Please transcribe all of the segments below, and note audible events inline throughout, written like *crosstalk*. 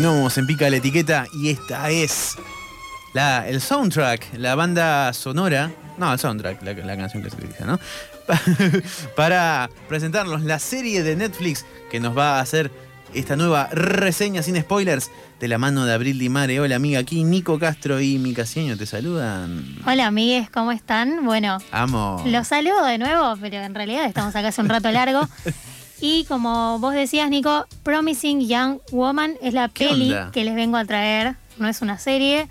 Continuamos en Pica la Etiqueta y esta es la, el soundtrack, la banda sonora. No, el soundtrack, la, la canción que se utiliza, ¿no? *laughs* Para presentarnos la serie de Netflix que nos va a hacer esta nueva reseña sin spoilers de la mano de Abril Di Mare. Hola amiga, aquí Nico Castro y Mica Cieño te saludan. Hola amigues, ¿cómo están? Bueno, Amo. los saludo de nuevo, pero en realidad estamos acá hace un rato largo. *laughs* Y como vos decías, Nico, Promising Young Woman es la ¿Qué peli onda? que les vengo a traer. No es una serie,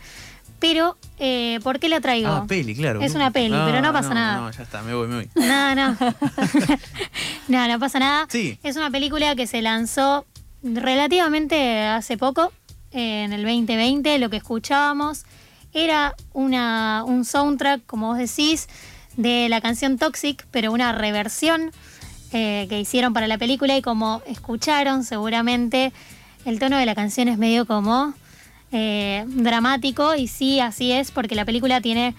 pero eh, ¿por qué la traigo? Ah, peli, claro. Es una peli, pero no pasa nada. No, ya está, me voy, me voy. No, no. *laughs* *laughs* no, no pasa nada. Sí. Es una película que se lanzó relativamente hace poco, eh, en el 2020, lo que escuchábamos era una, un soundtrack, como vos decís, de la canción Toxic, pero una reversión eh, que hicieron para la película y como escucharon seguramente, el tono de la canción es medio como eh, dramático y sí, así es, porque la película tiene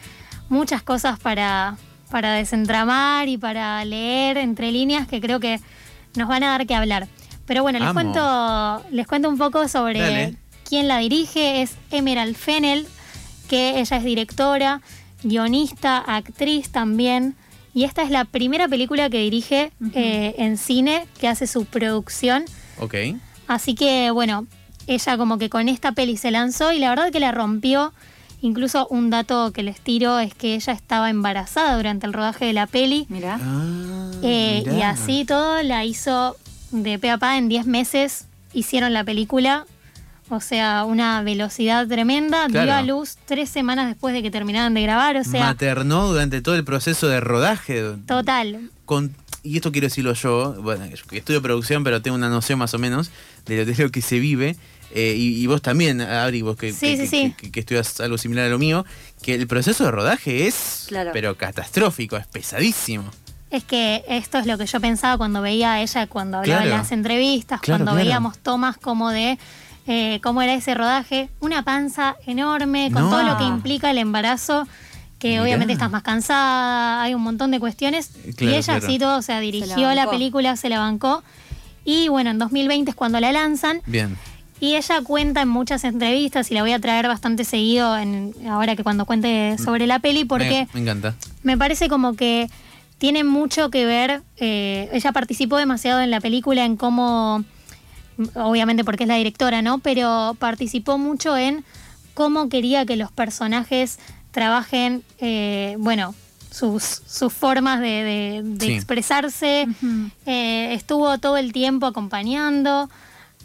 muchas cosas para, para desentramar y para leer entre líneas que creo que nos van a dar que hablar. Pero bueno, les Amo. cuento, les cuento un poco sobre Dale. quién la dirige. Es Emerald Fennel, que ella es directora, guionista, actriz también. Y esta es la primera película que dirige eh, en cine, que hace su producción. Ok. Así que bueno, ella como que con esta peli se lanzó y la verdad que la rompió. Incluso un dato que les tiro es que ella estaba embarazada durante el rodaje de la peli. Mirá. Ah, Eh, y así todo la hizo de pe a pa en 10 meses. Hicieron la película. O sea, una velocidad tremenda. Dio a luz tres semanas después de que terminaran de grabar. O sea, Maternó durante todo el proceso de rodaje. total. Con, y esto quiero decirlo yo, bueno, estudio producción, pero tengo una noción más o menos de lo, de lo que se vive. eh, y, y vos también, Abri, vos que, Sí, que, sí, sí. que- que estudias algo similar a lo mío, que el proceso de rodaje es, Claro. pero catastrófico, es pesadísimo. Es que esto es lo que yo pensaba cuando veía a ella, cuando hablaba Claro. en las entrevistas, Claro, cuando claro. veíamos tomas como de eh, cómo era ese rodaje. Una panza enorme, con No. todo lo que implica el embarazo, que Mirá. obviamente estás más cansada, hay un montón de cuestiones. Claro, y ella claro. así todo, o sea, dirigió la, película, se la bancó. Y bueno, en 2020 es cuando la lanzan. Bien. Y ella cuenta en muchas entrevistas, y la voy a traer bastante seguido en, ahora que cuando cuente sobre la peli, porque Me, me encanta. me parece como que tiene mucho que ver. eh, ella participó demasiado en la película, en cómo. Obviamente porque es la directora, ¿no? Pero participó mucho en cómo quería que los personajes trabajen, eh, bueno, sus, sus formas de, de- de Sí. expresarse. Eh, estuvo todo el tiempo acompañando.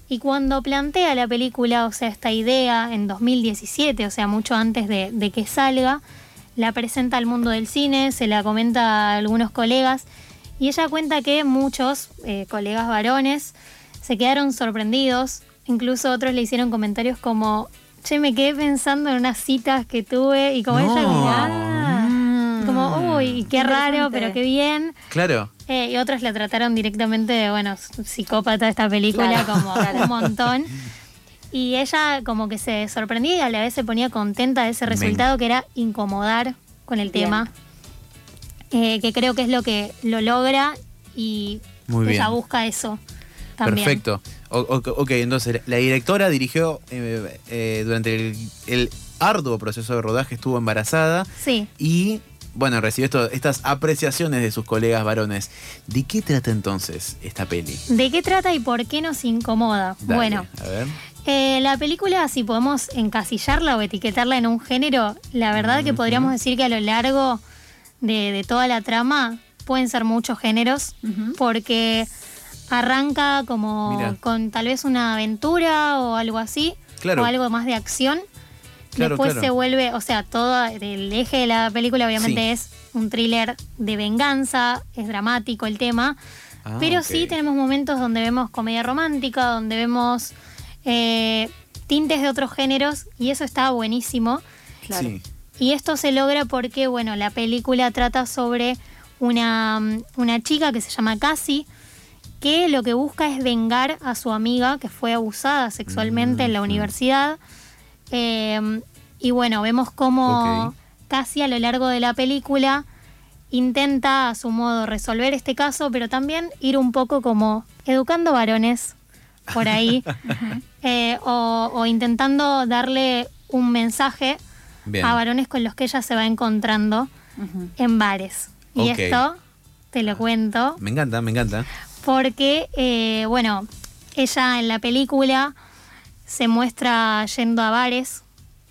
Y cuando plantea la película, o sea, esta idea en 2017, o sea, mucho antes de, de que salga, la presenta al mundo del cine, se la comenta a algunos colegas, y ella cuenta que muchos eh, colegas varones se quedaron sorprendidos, incluso otros le hicieron comentarios como, che, me quedé pensando en unas citas que tuve, y como ella No. miraba, Mm. como, uy, qué raro, pero qué bien. Claro. Eh, y otros la trataron directamente de, bueno, psicópata esta película, Claro, como claro. un montón. Y ella como que se sorprendía y a la vez se ponía contenta de ese resultado que era incomodar con el Bien. tema. Eh, que creo que es lo que lo logra y Muy ella bien. busca eso también. Perfecto. O- o- ok, entonces la directora dirigió eh, eh, durante el, el arduo proceso de rodaje, estuvo embarazada Sí. y, bueno, recibió esto- estas apreciaciones de sus colegas varones. ¿De qué trata entonces esta peli? ¿De qué trata y por qué nos incomoda? Dale, Bueno, A ver. Eh, la película, si podemos encasillarla o etiquetarla en un género, la verdad que podríamos decir que a lo largo de, de toda la trama pueden ser muchos géneros, porque arranca como con tal vez una aventura o algo así, Claro. o algo más de acción. Claro, Después claro. se vuelve, o sea, todo el eje de la película obviamente Sí. es un thriller de venganza, es dramático el tema, Ah, pero sí tenemos momentos donde vemos comedia romántica, donde vemos eh, tintes de otros géneros y eso está buenísimo. Claro. Sí. Y esto se logra porque, bueno, la película trata sobre una, una chica que se llama Cassie, que lo que busca es vengar a su amiga que fue abusada sexualmente en la Mm, mm. universidad. Eh, y bueno, vemos cómo Ok. Cassie a lo largo de la película intenta a su modo resolver este caso, pero también ir un poco como educando varones por ahí, *laughs* eh, o, o intentando darle un mensaje Bien. a varones con los que ella se va encontrando en bares. Y esto te lo cuento Me encanta, me encanta. Porque, eh, bueno, ella en la película se muestra yendo a bares,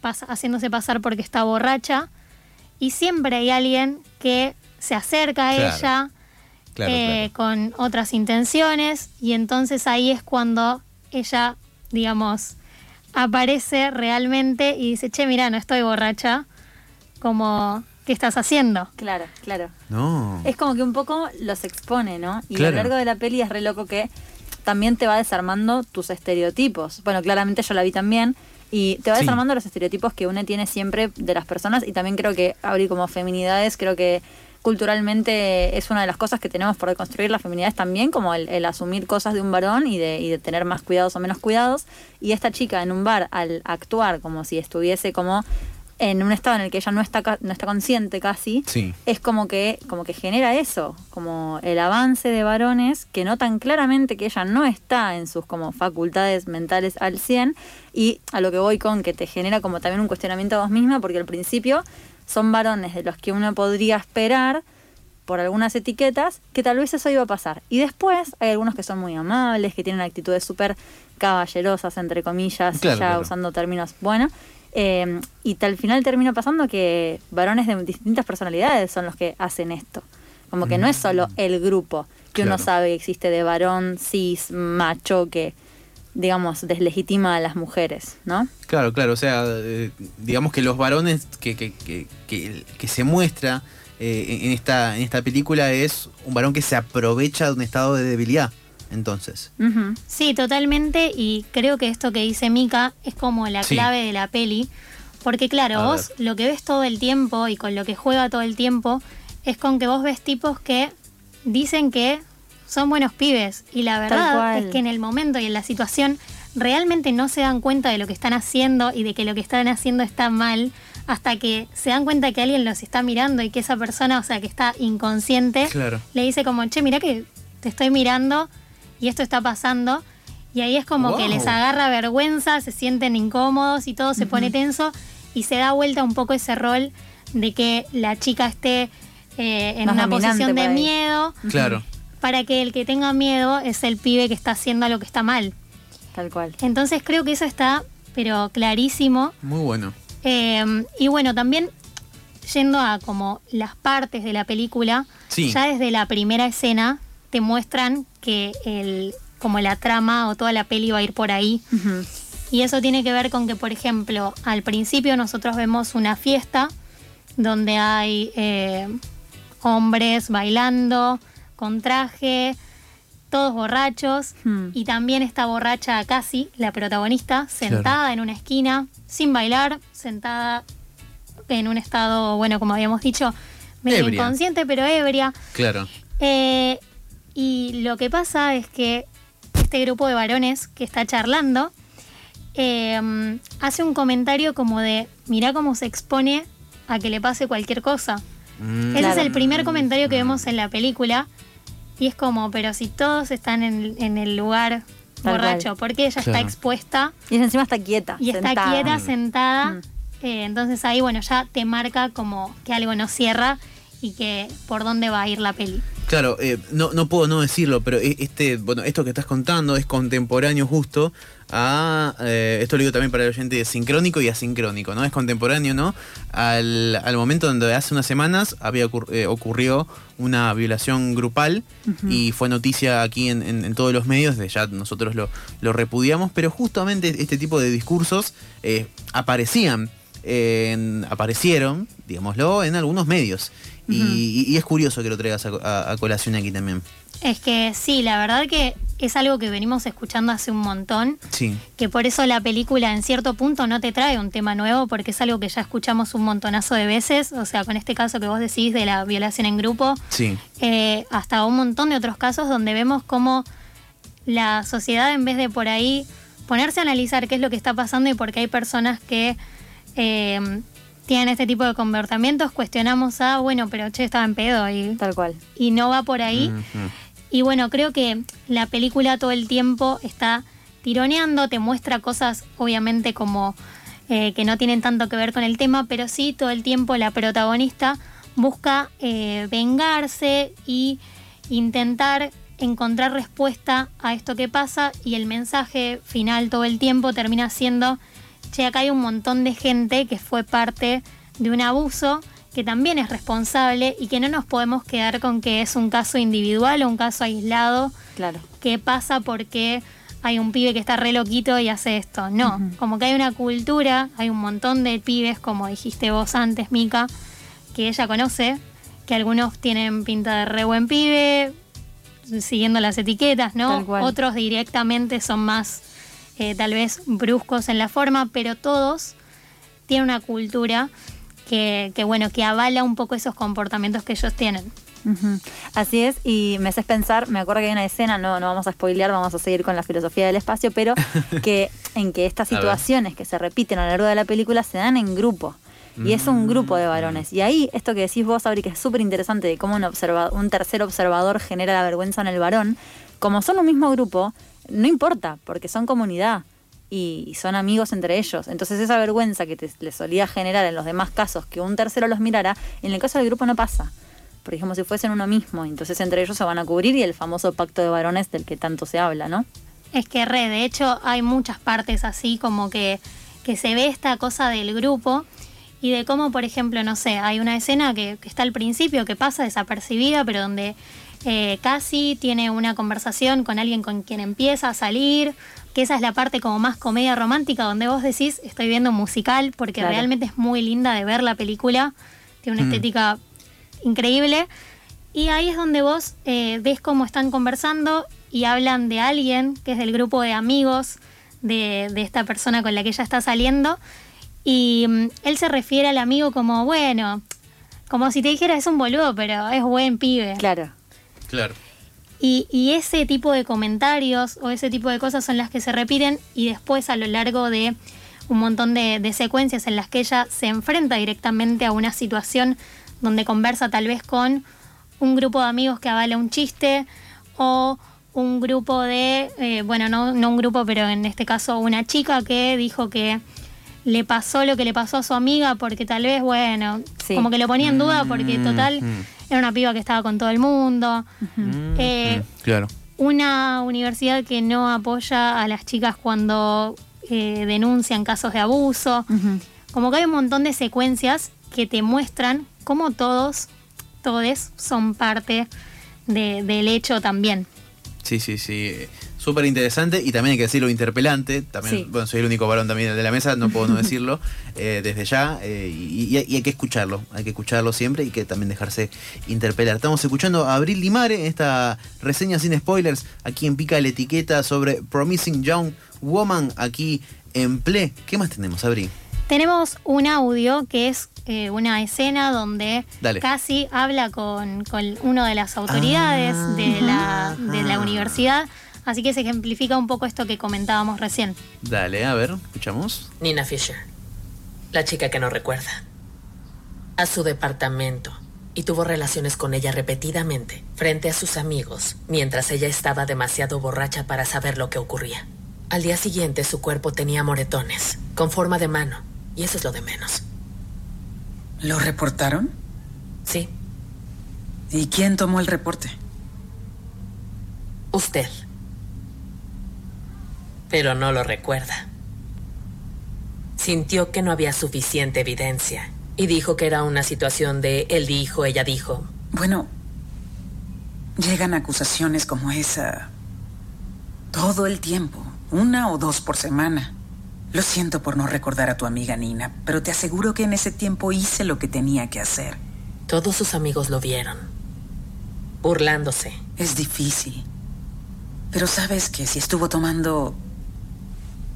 haciéndose pasar porque está borracha, y siempre hay alguien que se acerca a Claro. ella Claro, eh, con otras intenciones, y entonces ahí es cuando ella, digamos, aparece realmente y dice, che, mira, no estoy borracha, como, ¿qué estás haciendo? Claro, claro. No. Es como que un poco los expone, ¿no? Y Claro. a lo largo de la peli es re loco que también te va desarmando tus estereotipos. Bueno, claramente yo la vi también. Y te va Sí. desarmando los estereotipos que uno tiene siempre de las personas. Y también creo que, abrir como feminidades, creo que culturalmente es una de las cosas que tenemos por reconstruir las feminidades también, como el, el asumir cosas de un varón y de, y de tener más cuidados o menos cuidados. Y esta chica en un bar, al actuar como si estuviese como en un estado en el que ella no está, no está consciente casi, Sí. es como que, como que genera eso, como el avance de varones que notan claramente que ella no está en sus como facultades mentales al 100 y a lo que voy con que te genera como también un cuestionamiento a vos misma porque al principio son varones de los que uno podría esperar por algunas etiquetas que tal vez eso iba a pasar. Y después hay algunos que son muy amables, que tienen actitudes súper caballerosas, entre comillas, Claro, ya claro. usando términos, bueno. Eh, y al final termina pasando que varones de distintas personalidades son los que hacen esto. Como que no es solo el grupo que uno Mm. Sabe que existe de varón, cis, macho, que, digamos, deslegitima a las mujeres, ¿no? Claro, claro, o sea, eh, digamos que los varones que, que, que, que- que se muestra eh, en, esta, en esta película es un varón que se aprovecha de un estado de debilidad, entonces. Sí, totalmente, y creo que esto que dice Mika es como la Sí. clave de la peli, porque claro, A vos lo que ves todo el tiempo y con lo que juega todo el tiempo es con que vos ves tipos que dicen que son buenos pibes, y la verdad es que en el momento y en la situación realmente no se dan cuenta de lo que están haciendo y de que lo que están haciendo está mal hasta que se dan cuenta que alguien los está mirando y que esa persona, o sea, que está inconsciente, Claro. le dice como, che, mira que te estoy mirando y esto está pasando. Y ahí es como que les agarra vergüenza, se sienten incómodos y todo se pone tenso y se da vuelta un poco ese rol de que la chica esté eh, en Más una posición de miedo Claro. para que el que tenga miedo es el pibe que está haciendo lo que está mal. Tal cual. Entonces creo que eso está, pero clarísimo. Muy bueno. Eh, y bueno, también yendo a como las partes de la película, Sí. ya desde la primera escena te muestran que el, como la trama o toda la peli va a ir por ahí. Y eso tiene que ver con que, por ejemplo, al principio nosotros vemos una fiesta donde hay eh, hombres bailando con traje, todos borrachos, Hmm. y también está borracha Casi, la protagonista, sentada en una esquina, sin bailar, sentada en un estado, bueno, como habíamos dicho, medio Ebria. inconsciente, pero ebria. Claro. Eh, y lo que pasa es que este grupo de varones que está charlando eh, hace un comentario como de, mirá cómo se expone a que le pase cualquier cosa. Mm, Ese Claro. es el primer comentario que vemos en la película. Y es como, pero si todos están en, en el lugar Tal borracho, cual. porque ella está expuesta Y encima está quieta. y está quieta, Mm. sentada. Mm. eh, entonces ahí, bueno, ya te marca como que algo no cierra y que por dónde va a ir la peli. Claro, eh, no, no puedo no decirlo, pero e- este, bueno, esto que estás contando es contemporáneo justo a, eh, esto lo digo también para el oyente de sincrónico y asincrónico, ¿no? Es contemporáneo, ¿no? Al, al momento donde hace unas semanas había ocur- eh, ocurrió una violación grupal y fue noticia aquí en, en- en todos los medios, de ya nosotros lo, lo repudiamos, pero justamente este tipo de discursos aparecían, en- aparecieron, digámoslo, en algunos medios. Y, y- y es curioso que lo traigas a, a- a colación aquí también. Es que sí, la verdad que es algo que venimos escuchando hace un montón, Sí, que por eso la película en cierto punto no te trae un tema nuevo, porque es algo que ya escuchamos un montonazo de veces, o sea, con este caso que vos decís de la violación en grupo, sí, eh, hasta un montón de otros casos donde vemos cómo la sociedad en vez de por ahí ponerse a analizar qué es lo que está pasando y por qué hay personas que eh, tienen este tipo de comportamientos, cuestionamos a, bueno, pero che, estaba en pedo y, Tal cual. y no va por ahí. Y bueno, creo que la película todo el tiempo está tironeando, te muestra cosas obviamente como eh, que no tienen tanto que ver con el tema, pero sí todo el tiempo la protagonista busca eh, vengarse y intentar encontrar respuesta a esto que pasa y el mensaje final todo el tiempo termina siendo, che, acá hay un montón de gente que fue parte de un abuso, que también es responsable y que no nos podemos quedar con que es un caso individual o un caso aislado Claro. que pasa porque hay un pibe que está re loquito y hace esto. No, como que hay una cultura, hay un montón de pibes, como dijiste vos antes, Mica, que ella conoce, que algunos tienen pinta de re buen pibe, siguiendo las etiquetas, ¿no? Otros directamente son más, eh, tal vez, bruscos en la forma, pero todos tienen una cultura que, que, bueno, que avala un poco esos comportamientos que ellos tienen. Así es, y me haces pensar, me acuerdo que hay una escena, no, no vamos a spoilear, vamos a seguir con la filosofía del espacio, pero *laughs* que en que estas situaciones que se repiten a lo largo de la película se dan en grupo. Y es un grupo de varones. Y ahí, esto que decís vos, Abri, que es súper interesante de cómo un, observa- un tercer observador genera la vergüenza en el varón, como son un mismo grupo, no importa, porque son comunidad y, son amigos entre ellos. Entonces esa vergüenza que te, le solía generar en los demás casos que un tercero los mirara, en el caso del grupo no pasa. Porque como si fuesen uno mismo. Entonces entre ellos se van a cubrir y el famoso pacto de varones del que tanto se habla, ¿no? Es que re, de hecho hay muchas partes así como que, que se ve esta cosa del grupo y de cómo, por ejemplo, no sé, hay una escena que está al principio que pasa desapercibida, pero donde eh, Cassie tiene una conversación con alguien con quien empieza a salir, que esa es la parte como más comedia romántica, donde vos decís, estoy viendo un musical, porque Claro. realmente es muy linda de ver la película, tiene una Mm. estética increíble. Y ahí es donde vos eh, ves cómo están conversando y hablan de alguien que es del grupo de amigos de, de esta persona con la que ella está saliendo. Y mm, él se refiere al amigo como, bueno, como si te dijera es un boludo, pero es buen pibe. Claro. Claro. Y, y ese tipo de comentarios o ese tipo de cosas son las que se repiten y después a lo largo de un montón de, de secuencias en las que ella se enfrenta directamente a una situación donde conversa tal vez con un grupo de amigos que avala un chiste o un grupo de, eh, bueno, no, no un grupo, pero en este caso una chica que dijo que le pasó lo que le pasó a su amiga porque tal vez, bueno, Sí. como que lo ponía en duda porque total Mm. Era una piba que estaba con todo el mundo. Mm, Eh, mm, claro. Una universidad que no apoya a las chicas cuando eh, denuncian casos de abuso. Como que hay un montón de secuencias que te muestran cómo todos, todes, son parte de- del hecho también. Sí, sí, sí. Súper interesante y también hay que decirlo interpelante. También, Sí. bueno, soy el único varón también de la mesa, no puedo no *laughs* decirlo eh, desde ya. eh, y, y- y hay que escucharlo, hay que escucharlo siempre y que también dejarse interpelar. Estamos escuchando a Abril Limare en esta reseña sin spoilers aquí en Pica la Etiqueta sobre Promising Young Woman aquí en Ple. ¿Qué más tenemos, Abril? Tenemos un audio que es eh, una escena donde Dale. casi habla con, con una de las autoridades Ah. de, la, de la universidad. Así que se ejemplifica un poco esto que comentábamos recién. Dale, a ver, escuchamos. Nina Fisher, la chica que no recuerda, a su departamento y tuvo relaciones con ella repetidamente frente a sus amigos mientras ella estaba demasiado borracha para saber lo que ocurría. Al día siguiente su cuerpo tenía moretones, con forma de mano, y eso es lo de menos. ¿Lo reportaron? Sí, ¿Y quién tomó el reporte? usted. Pero no lo recuerda. Sintió que no había suficiente evidencia y dijo que era una situación de él dijo, ella dijo, Bueno, llegan acusaciones como esa todo el tiempo, una o dos por semana. Lo siento por no recordar a tu amiga Nina, pero te aseguro que en ese tiempo hice lo que tenía que hacer. Todos sus amigos lo vieron, burlándose. Es difícil. Pero sabes que si estuvo tomando,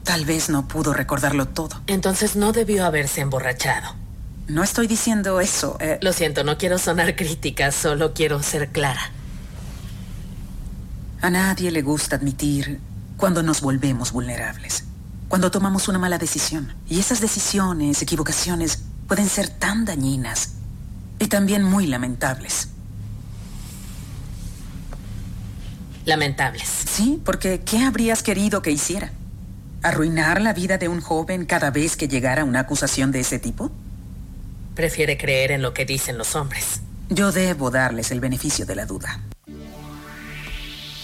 tal vez no pudo recordarlo todo. Entonces no debió haberse emborrachado. No estoy diciendo eso. eh, Lo siento, no quiero sonar crítica, solo quiero ser clara. A nadie le gusta admitir cuando nos volvemos vulnerables, cuando tomamos una mala decisión. Y esas decisiones, equivocaciones, pueden ser tan dañinas y también muy lamentables. Lamentables. Sí, porque ¿qué habrías querido que hiciera? ¿Arruinar la vida de un joven cada vez que llegara una acusación de ese tipo? Prefiere creer en lo que dicen los hombres. Yo debo darles el beneficio de la duda.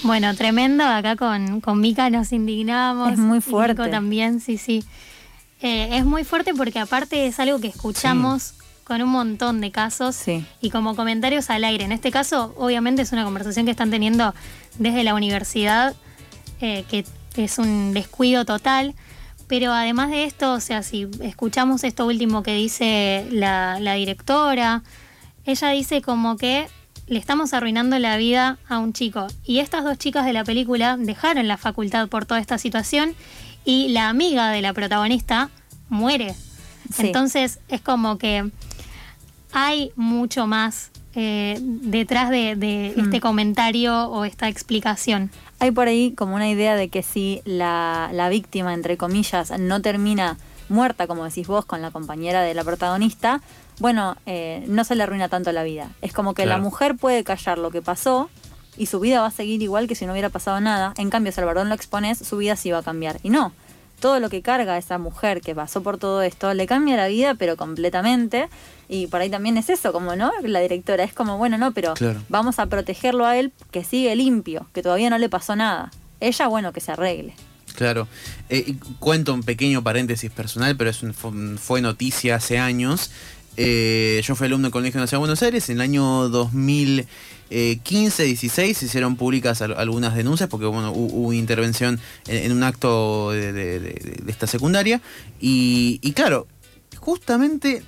Bueno, tremendo. Acá con, con Mika nos indignamos. Es muy fuerte. Nico también, sí, sí. Eh, es muy fuerte porque aparte es algo que escuchamos con un montón de casos Sí. y como comentarios al aire. En este caso, obviamente es una conversación que están teniendo desde la universidad, eh, que es un descuido total. Pero además de esto, o sea, si escuchamos esto último que dice la, la directora, ella dice como que le estamos arruinando la vida a un chico. Y estas dos chicas de la película dejaron la facultad por toda esta situación y la amiga de la protagonista muere. Sí. Entonces es como que hay mucho más eh, detrás de, de este comentario o esta explicación. Hay por ahí como una idea de que si la, la víctima, entre comillas, no termina muerta, como decís vos, con la compañera de la protagonista, bueno, eh, no se le arruina tanto la vida. Es como que la mujer puede callar lo que pasó y su vida va a seguir igual que si no hubiera pasado nada. En cambio, si al varón lo expones, su vida sí va a cambiar. Y no, todo lo que carga esa mujer que pasó por todo esto le cambia la vida, pero completamente. Y por ahí también es eso, como no, la directora es como, bueno, no, pero Claro. vamos a protegerlo a él que sigue limpio, que todavía no le pasó nada. Ella, bueno, que se arregle. Claro. Eh, cuento un pequeño paréntesis personal, pero es un- fue noticia hace años. Eh, yo fui alumno del Colegio Nacional de Buenos Aires. En el año 2015-16 se hicieron públicas al- algunas denuncias porque bueno, hu- hubo, una intervención en, un acto de, esta secundaria. Y, claro, justamente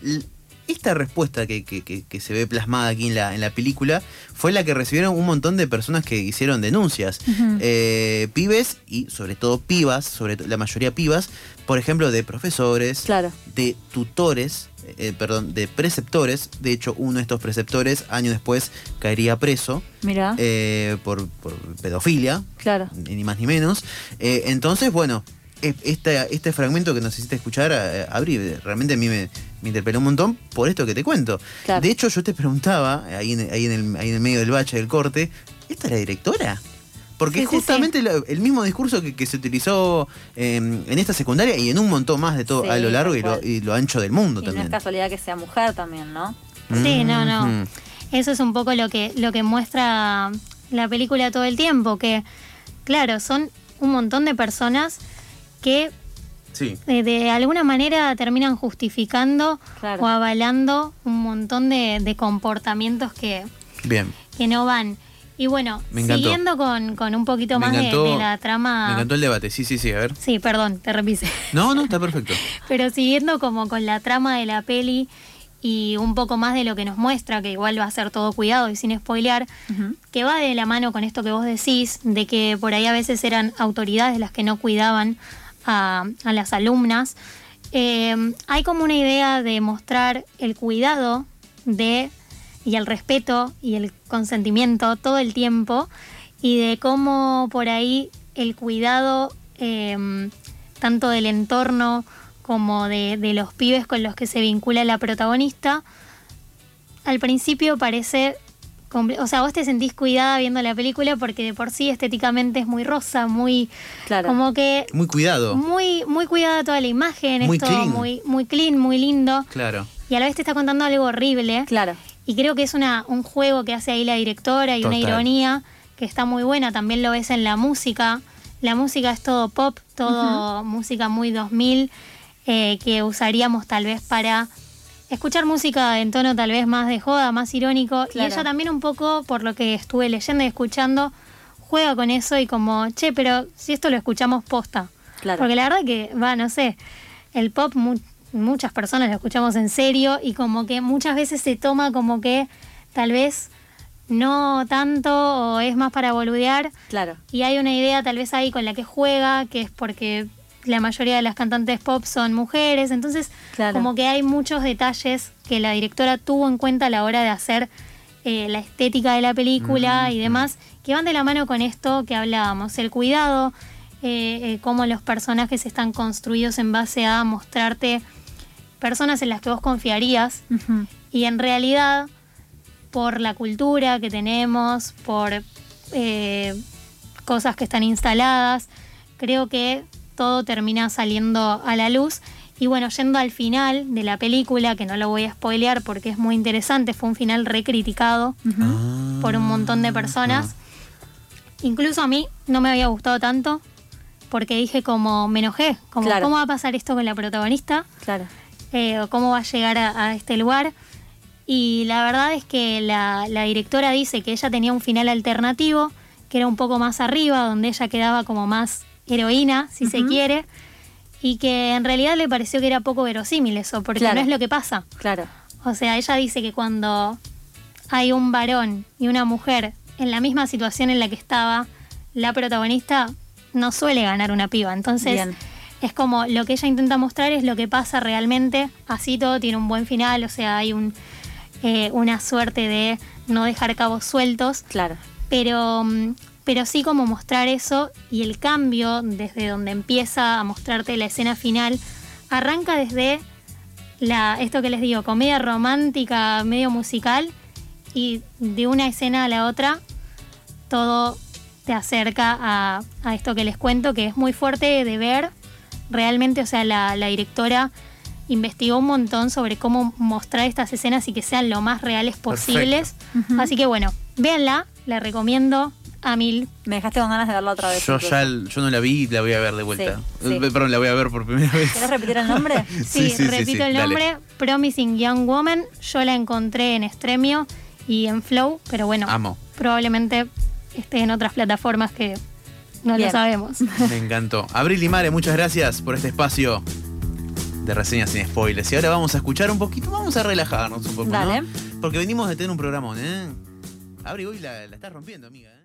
esta respuesta que, que- que- que se ve plasmada aquí en la, en la película fue la que recibieron un montón de personas que hicieron denuncias. Eh, pibes y sobre todo pibas, sobre la mayoría pibas, por ejemplo, de profesores, Claro. de tutores, eh, perdón, de preceptores. De hecho, uno de estos preceptores, años después, caería preso Mira, eh, por, por pedofilia, claro. ni más ni menos. Eh, entonces, bueno, esta- este fragmento que nos hiciste escuchar, eh, Abrí, realmente a mí me, me interpeló un montón por esto que te cuento. Claro. De hecho, yo te preguntaba, ahí en, ahí, en el, ahí en el medio del bache del corte, ¿esta es la directora? Porque Sí, es sí, justamente el mismo discurso que, que se utilizó eh, en esta secundaria y en un montón más de todo Sí, a lo largo y lo, cual. y lo ancho del mundo Y no es también. casualidad que sea mujer también, ¿no? Sí, no, no. Eso es un poco lo que, lo que muestra la película todo el tiempo, que claro, son un montón de personas que Sí, eh, de alguna manera terminan justificando Claro. o avalando un montón de, de comportamientos que, bien. que no van. Y bueno, siguiendo con, con un poquito Me más encantó- de, la trama. Me encantó el debate, sí, sí, sí, a ver. Sí, perdón, te repise. No, no, está perfecto. *laughs* Pero siguiendo como con la trama de la peli y un poco más de lo que nos muestra, que igual va a ser todo cuidado y sin spoilear, que va de la mano con esto que vos decís, de que por ahí a veces eran autoridades las que no cuidaban a, las alumnas. Eh, hay como una idea de mostrar el cuidado de y el respeto y el consentimiento todo el tiempo y de cómo por ahí el cuidado eh, tanto del entorno como de, los pibes con los que se vincula la protagonista al principio parece o sea vos te sentís cuidada viendo la película porque de por sí estéticamente es muy rosa muy Claro. como que Muy cuidado. muy muy cuidada toda la imagen Muy es todo clean. muy muy clean muy lindo Claro. y a la vez te está contando algo horrible Claro. y creo que es una, un juego que hace ahí la directora y una ironía que está muy buena. También lo ves en la música. La música es todo pop, todo música muy 2000, eh, que usaríamos tal vez para escuchar música en tono tal vez más de joda, más irónico. Claro. Y ella también un poco, por lo que estuve leyendo y escuchando, juega con eso y como, che, pero si esto lo escuchamos posta. Claro. Porque la verdad que, va, no sé, el pop mu- muchas personas lo escuchamos en serio y como que muchas veces se toma como que tal vez no tanto o es más para boludear Claro. y hay una idea tal vez ahí con la que juega que es porque la mayoría de las cantantes pop son mujeres entonces Claro. como que hay muchos detalles que la directora tuvo en cuenta a la hora de hacer eh, la estética de la película y demás que van de la mano con esto que hablábamos el cuidado eh, eh, cómo los personajes están construidos en base a mostrarte personas en las que vos confiarías y en realidad, por la cultura que tenemos, por eh, cosas que están instaladas, creo que todo termina saliendo a la luz. Y bueno, yendo al final de la película, que no lo voy a spoilear porque es muy interesante, fue un final recriticado Ah. por un montón de personas. Incluso a mí no me había gustado tanto porque dije como me enojé, como Claro. cómo va a pasar esto con la protagonista, Claro. Eh, o cómo va a llegar a, a este lugar. Y la verdad es que la, la directora dice que ella tenía un final alternativo, que era un poco más arriba, donde ella quedaba como más heroína, si se quiere, y que en realidad le pareció que era poco verosímil eso, porque Claro. no es lo que pasa. Claro. O sea, ella dice que cuando hay un varón y una mujer en la misma situación en la que estaba la protagonista, no suele ganar una piba. Entonces, Bien. es como lo que ella intenta mostrar es lo que pasa realmente. Así todo tiene un buen final, o sea, hay un, eh, una suerte de no dejar cabos sueltos Claro. pero, mm, pero sí como mostrar eso y el cambio desde donde empieza a mostrarte la escena final arranca desde la, esto que les digo, comedia romántica, medio musical y de una escena a la otra todo te acerca a, a esto que les cuento que es muy fuerte de ver. Realmente, o sea, la, la directora investigó un montón sobre cómo mostrar estas escenas y que sean lo más reales posibles. Así que bueno, véanla, la recomiendo a mil. Me dejaste con ganas de verla otra vez. Yo incluso. ya el- yo no la vi y la voy a ver de vuelta. Sí, sí. Eh, Perdón, la voy a ver por primera vez. ¿Querés repetir el nombre? *laughs* Sí, Sí, sí, sí, repito sí, el dale. nombre, Promising Young Woman. Yo la encontré en Stremio y en Flow, pero bueno, Amo. probablemente esté en otras plataformas que no Bien. lo sabemos. *laughs* Me encantó. Abril y Mare, muchas gracias por este espacio de reseñas sin spoilers. Y ahora vamos a escuchar un poquito, vamos a relajarnos un poco. Porque venimos de tener un programón, ¿eh? Abril, hoy la, la estás rompiendo, amiga. ¿eh?